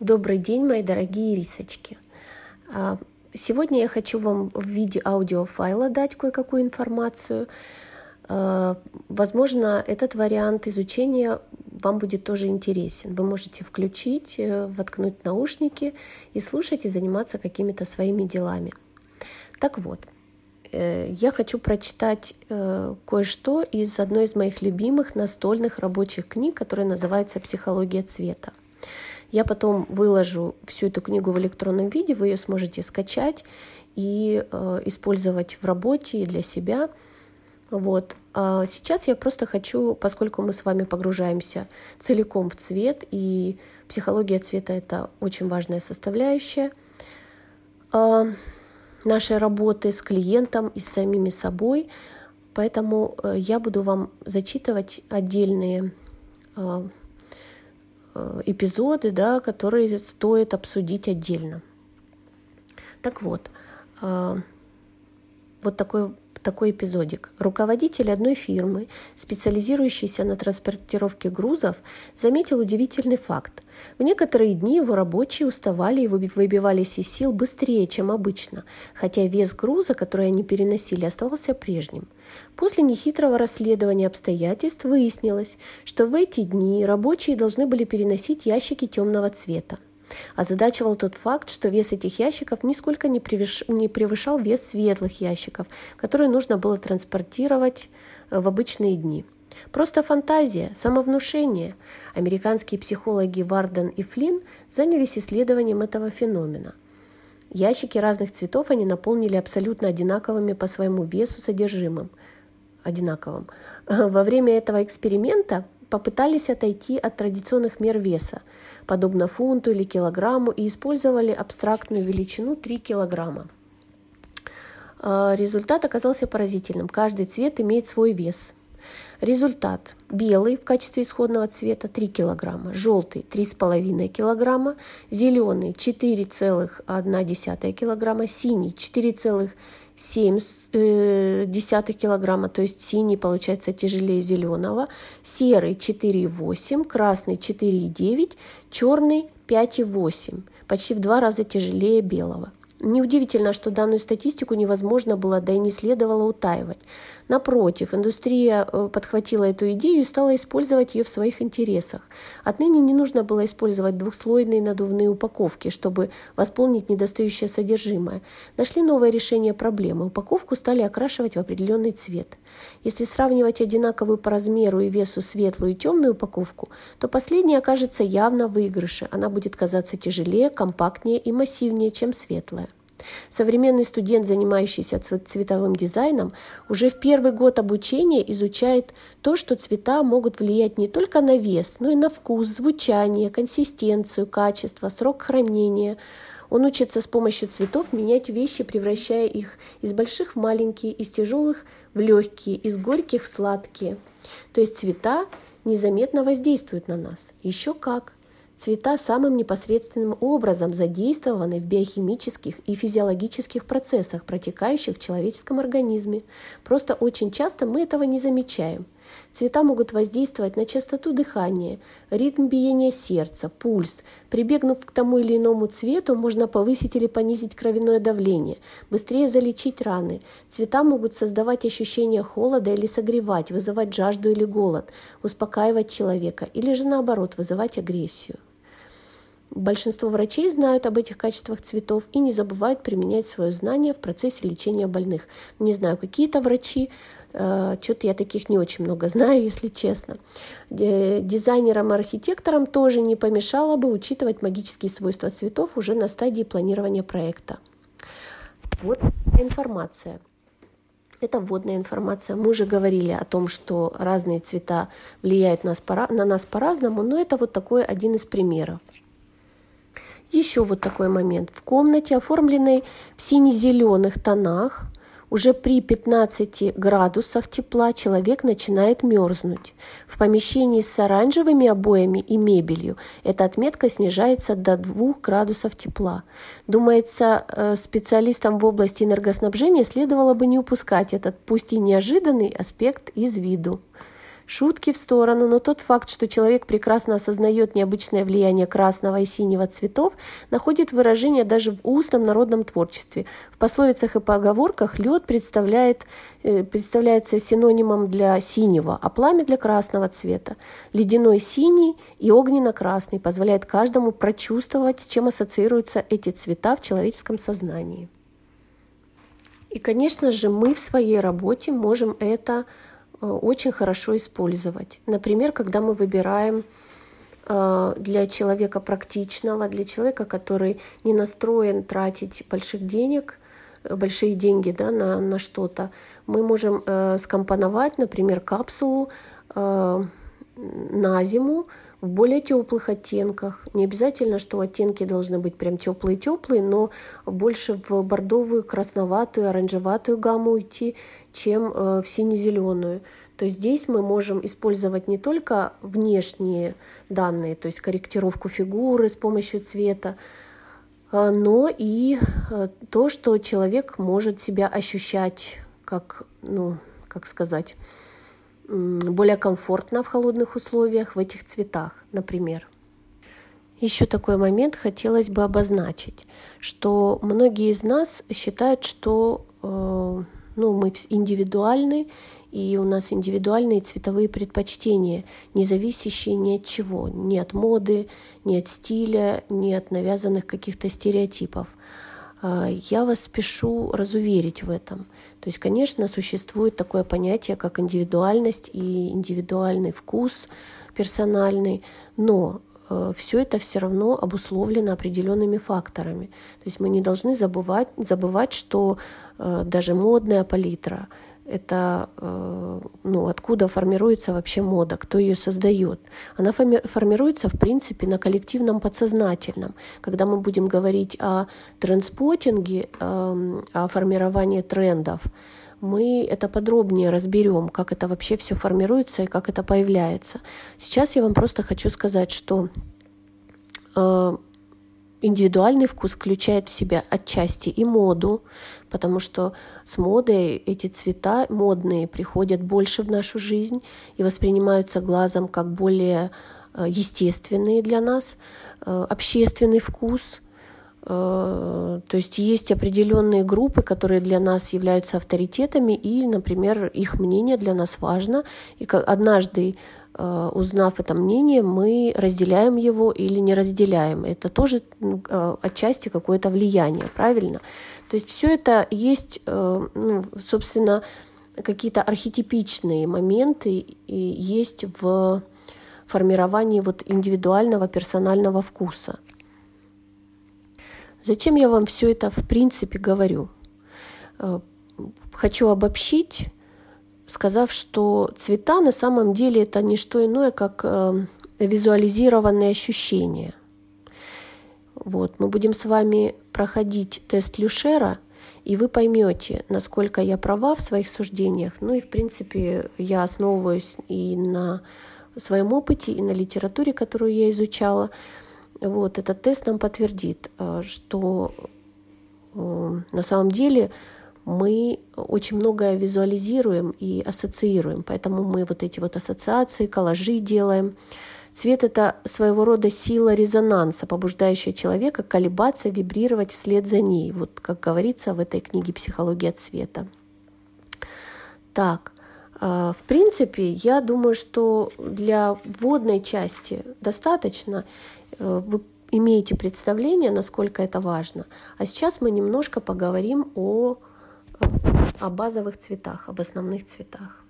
Добрый день, мои дорогие рисочки. А, сегодня я хочу вам в виде аудиофайла дать кое-какую информацию. А, возможно, этот вариант изучения вам будет тоже интересен. Вы можете включить, э, воткнуть наушники и слушать и заниматься какими-то своими делами. Так вот, э, я хочу прочитать э, кое-что из одной из моих любимых настольных рабочих книг, которая называется «Психология цвета». Я потом выложу всю эту книгу в электронном виде, вы ее сможете скачать и э, использовать в работе и для себя. Вот. А сейчас я просто хочу, поскольку мы с вами погружаемся целиком в цвет, и психология цвета это очень важная составляющая э, нашей работы с клиентом и с самими собой, поэтому э, я буду вам зачитывать отдельные э, эпизоды, да, которые стоит обсудить отдельно. Так вот, э, вот такой такой эпизодик. Руководитель одной фирмы, специализирующийся на транспортировке грузов, заметил удивительный факт. В некоторые дни его рабочие уставали и выбивались из сил быстрее, чем обычно, хотя вес груза, который они переносили, оставался прежним. После нехитрого расследования обстоятельств выяснилось, что в эти дни рабочие должны были переносить ящики темного цвета. Озадачивал тот факт, что вес этих ящиков нисколько не, превыш... не превышал вес светлых ящиков, которые нужно было транспортировать э, в обычные дни. Просто фантазия, самовнушение. Американские психологи Варден и Флинн занялись исследованием этого феномена. Ящики разных цветов они наполнили абсолютно одинаковыми по своему весу содержимым. Одинаковым. Во время этого эксперимента попытались отойти от традиционных мер веса, подобно фунту или килограмму, и использовали абстрактную величину 3 килограмма. А, результат оказался поразительным. Каждый цвет имеет свой вес. Результат. Белый в качестве исходного цвета 3 килограмма, желтый 3,5 килограмма, зеленый 4,1 килограмма, синий 4,7 7 э, килограмма, то есть синий получается тяжелее зеленого, серый 4,8, красный 4,9, черный 5,8, почти в два раза тяжелее белого. Неудивительно, что данную статистику невозможно было, да и не следовало утаивать. Напротив, индустрия э, подхватила эту идею и стала использовать ее в своих интересах. Отныне не нужно было использовать двухслойные надувные упаковки, чтобы восполнить недостающее содержимое. Нашли новое решение проблемы. Упаковку стали окрашивать в определенный цвет. Если сравнивать одинаковую по размеру и весу светлую и темную упаковку, то последняя окажется явно в выигрыше. Она будет казаться тяжелее, компактнее и массивнее, чем светлая. Современный студент, занимающийся цветовым дизайном, уже в первый год обучения изучает то, что цвета могут влиять не только на вес, но и на вкус, звучание, консистенцию, качество, срок хранения. Он учится с помощью цветов менять вещи, превращая их из больших в маленькие, из тяжелых в легкие, из горьких в сладкие. То есть цвета незаметно воздействуют на нас. Еще как. Цвета самым непосредственным образом задействованы в биохимических и физиологических процессах, протекающих в человеческом организме. Просто очень часто мы этого не замечаем. Цвета могут воздействовать на частоту дыхания, ритм биения сердца, пульс. Прибегнув к тому или иному цвету, можно повысить или понизить кровяное давление, быстрее залечить раны. Цвета могут создавать ощущение холода или согревать, вызывать жажду или голод, успокаивать человека или же наоборот вызывать агрессию. Большинство врачей знают об этих качествах цветов и не забывают применять свое знание в процессе лечения больных. Не знаю, какие-то врачи, э, что-то я таких не очень много знаю, если честно. Дизайнерам и архитекторам тоже не помешало бы учитывать магические свойства цветов уже на стадии планирования проекта. Вот информация. Это вводная информация. Мы уже говорили о том, что разные цвета влияют на нас по-разному, но это вот такой один из примеров. Еще вот такой момент. В комнате, оформленной в сине-зеленых тонах, уже при 15 градусах тепла человек начинает мерзнуть. В помещении с оранжевыми обоями и мебелью эта отметка снижается до 2 градусов тепла. Думается, э, специалистам в области энергоснабжения следовало бы не упускать этот, пусть и неожиданный аспект из виду. Шутки в сторону, но тот факт, что человек прекрасно осознает необычное влияние красного и синего цветов, находит выражение даже в устном народном творчестве. В пословицах и поговорках лед представляет, э, представляется синонимом для синего, а пламя для красного цвета. Ледяной синий и огненно-красный позволяет каждому прочувствовать, с чем ассоциируются эти цвета в человеческом сознании. И, конечно же, мы в своей работе можем это очень хорошо использовать. Например, когда мы выбираем э, для человека практичного, для человека, который не настроен тратить больших денег, э, большие деньги да, на, на что-то, мы можем э, скомпоновать, например, капсулу э, на зиму, в более теплых оттенках. Не обязательно, что оттенки должны быть прям теплые-теплые, но больше в бордовую, красноватую, оранжеватую гамму идти, чем э, в сине-зеленую. То здесь мы можем использовать не только внешние данные, то есть корректировку фигуры с помощью цвета, э, но и э, то, что человек может себя ощущать как, ну, как сказать, более комфортно в холодных условиях в этих цветах, например. Еще такой момент хотелось бы обозначить, что многие из нас считают, что э, ну, мы индивидуальны, и у нас индивидуальные цветовые предпочтения, не зависящие ни от чего, ни от моды, ни от стиля, ни от навязанных каких-то стереотипов. А, я вас спешу разуверить в этом. То есть, конечно, существует такое понятие, как индивидуальность и индивидуальный вкус персональный, но э, все это все равно обусловлено определенными факторами. То есть мы не должны забывать, забывать что э, даже модная палитра это э, ну, откуда формируется вообще мода, кто ее создает. Она формируется, в принципе, на коллективном подсознательном. Когда мы будем говорить о трендспотинге, эм, о формировании трендов, мы это подробнее разберем, как это вообще все формируется и как это появляется. Сейчас я вам просто хочу сказать, что э, индивидуальный вкус включает в себя отчасти и моду, потому что с модой эти цвета модные приходят больше в нашу жизнь и воспринимаются глазом как более э, естественные для нас, э, общественный вкус. Э, то есть есть определенные группы, которые для нас являются авторитетами, и, например, их мнение для нас важно. И однажды узнав это мнение, мы разделяем его или не разделяем. Это тоже э, отчасти какое-то влияние, правильно? То есть все это есть, э, ну, собственно, какие-то архетипичные моменты и есть в формировании вот индивидуального персонального вкуса. Зачем я вам все это в принципе говорю? Хочу обобщить сказав, что цвета на самом деле это не что иное, как визуализированные ощущения. Вот, мы будем с вами проходить тест Люшера, и вы поймете, насколько я права в своих суждениях. Ну и, в принципе, я основываюсь и на своем опыте, и на литературе, которую я изучала. Вот, этот тест нам подтвердит, э, что э, на самом деле мы очень многое визуализируем и ассоциируем, поэтому мы вот эти вот ассоциации, коллажи делаем. Цвет — это своего рода сила резонанса, побуждающая человека колебаться, вибрировать вслед за ней. Вот как говорится в этой книге «Психология цвета». Так, а, в принципе, я думаю, что для вводной части достаточно. Э, вы имеете представление, насколько это важно. А сейчас мы немножко поговорим о о базовых цветах, об основных цветах.